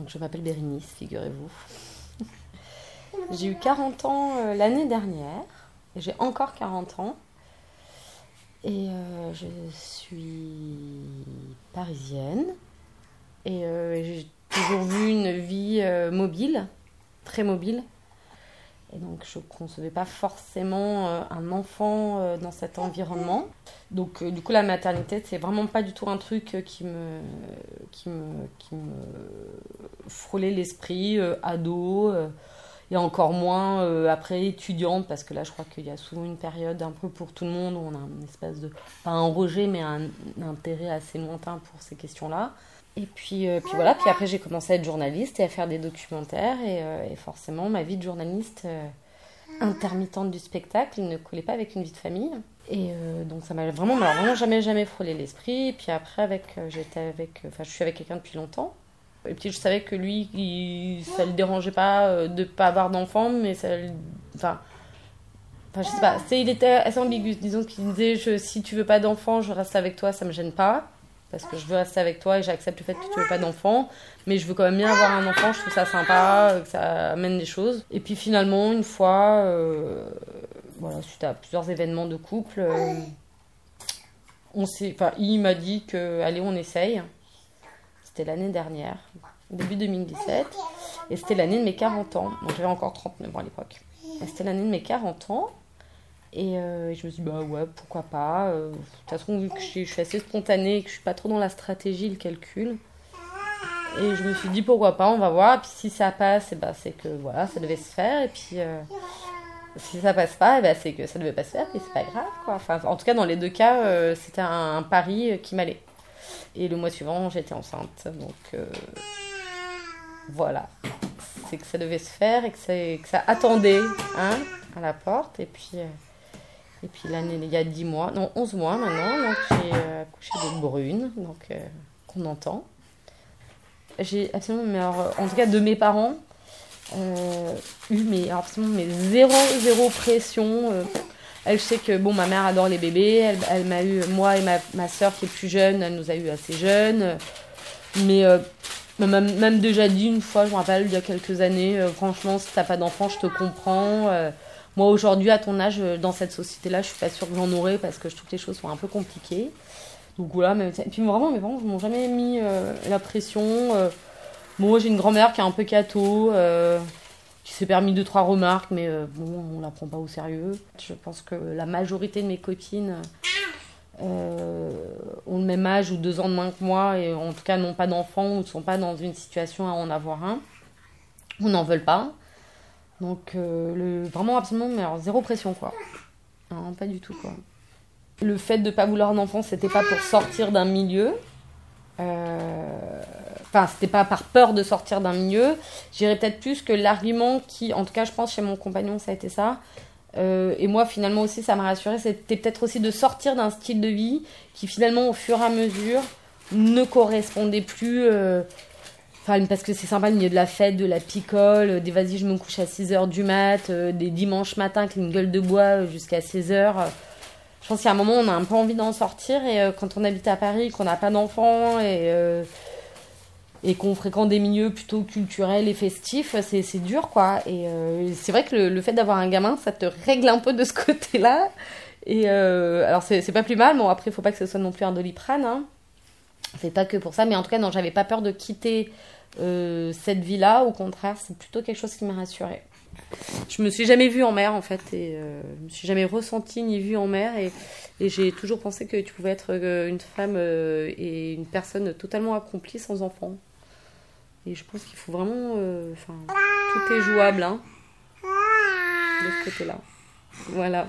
Donc je m'appelle Bérénice, figurez-vous. j'ai eu 40 ans euh, l'année dernière. Et j'ai encore 40 ans. Et euh, je suis parisienne. Et euh, j'ai toujours vu une vie mobile, très mobile. Et donc je ne concevais pas forcément euh, un enfant euh, dans cet environnement. Donc euh, du coup la maternité c'est vraiment pas du tout un truc qui me qui me, qui me frôlait l'esprit ado et encore moins après étudiante parce que là je crois qu'il y a souvent une période un peu pour tout le monde où on a une espèce de pas un rejet mais un intérêt assez lointain pour ces questions là. Et puis, euh, puis voilà, puis après j'ai commencé à être journaliste et à faire des documentaires. Et, euh, forcément, ma vie de journaliste euh, intermittente du spectacle ne collait pas avec une vie de famille. Et donc ça m'a vraiment, vraiment jamais, jamais frôlé l'esprit. Et puis après, avec, j'étais avec, enfin, je suis avec quelqu'un depuis longtemps. Et puis je savais que lui, il, ça le dérangeait pas de pas avoir d'enfant, mais ça, enfin, enfin, je sais pas, il était assez ambigu. Disons qu'il disait, si tu veux pas d'enfant, je reste avec toi, ça me gêne pas parce que je veux rester avec toi et j'accepte le fait que tu veux pas d'enfant, mais je veux quand même bien avoir un enfant, je trouve ça sympa, que ça amène des choses. Et puis finalement, une fois, euh, voilà, suite à plusieurs événements de couple, euh, on s'est, il m'a dit que, allez, on essaye. C'était l'année dernière, début 2017, et c'était l'année de mes 40 ans. Donc j'avais encore 39 ans à l'époque. C'était l'année de mes 40 ans. Euh, et je me suis dit, bah ouais, pourquoi pas. Euh, de toute façon, vu que je suis, assez spontanée et que je suis pas trop dans la stratégie, le calcul. Et je me suis dit, pourquoi pas, on va voir. Et puis si ça passe, et bah, c'est que voilà, ça devait se faire. Et puis euh, si ça passe pas, et bah, c'est que ça devait pas se faire. Et c'est pas grave, quoi. Enfin, en tout cas, dans les deux cas, c'était un, pari qui m'allait. Et le mois suivant, j'étais enceinte. Donc voilà. C'est que ça devait se faire et que, ça attendait hein, à la porte. Et puis. Et puis l'année, il y a 10 mois, non 11 mois maintenant, donc j'ai euh, accouché de brune, donc euh, qu'on entend. J'ai absolument, mais en tout cas de mes parents, euh, eu mais absolument mais zéro, zéro pression. Elle sait que bon, ma mère adore les bébés, elle, m'a eu, moi et ma, ma soeur qui est plus jeune, elle nous a eu assez jeunes. Mais même, même, déjà dit une fois, je me rappelle, il y a quelques années, franchement, si t'as pas d'enfant, je te comprends moi, aujourd'hui, à ton âge, euh, dans cette société-là, je suis pas sûre que j'en aurai parce que je trouve que les choses sont un peu compliquées. Donc voilà, mais, et puis vraiment, mes parents ne m'ont jamais mis euh, la pression. Euh. moi, j'ai une grand-mère qui est un peu cato, qui s'est permis deux, trois remarques, mais bon, on la prend pas au sérieux. Je pense que la majorité de mes copines ont le même âge ou deux ans de moins que moi, et en tout cas n'ont pas d'enfants ou ne sont pas dans une situation à en avoir un, ou n'en veulent pas. Donc, euh, vraiment, absolument, mais zéro pression, quoi. Non, pas du tout, quoi. Le fait de ne pas vouloir un enfant, c'était pas pour sortir d'un milieu. Euh, enfin, c'était pas par peur de sortir d'un milieu. J'irais peut-être plus que l'argument qui, en tout cas, je pense chez mon compagnon, ça a été ça. Euh, et moi, finalement aussi, ça m'a rassuré. C'était peut-être aussi de sortir d'un style de vie qui, finalement, au fur et à mesure, ne correspondait plus parce que c'est sympa le milieu de la fête, de la picole, euh, des vas-y, je me couche à 6h du mat, euh, des dimanches matins avec une gueule de bois euh, jusqu'à 16h. Je pense qu'à un moment, on a un peu envie d'en sortir. Et quand on habite à Paris, qu'on n'a pas d'enfants et, et qu'on fréquente des milieux plutôt culturels et festifs, c'est dur, quoi. Et c'est vrai que le, fait d'avoir un gamin, ça te règle un peu de ce côté-là. Et alors, c'est pas plus mal. Bon, après, il faut pas que ce soit non plus un doliprane. Hein. C'est pas que pour ça, mais en tout cas, non, j'avais pas peur de quitter euh, cette vie-là. Au contraire, c'est plutôt quelque chose qui m'a rassurée. Je me suis jamais vue en mer en fait, et euh, je me suis jamais ressentie ni vue en mer, et, j'ai toujours pensé que tu pouvais être euh, une femme et une personne totalement accomplie sans enfant. Et je pense qu'il faut vraiment, enfin, tout est jouable, hein, de ce côté-là. Voilà.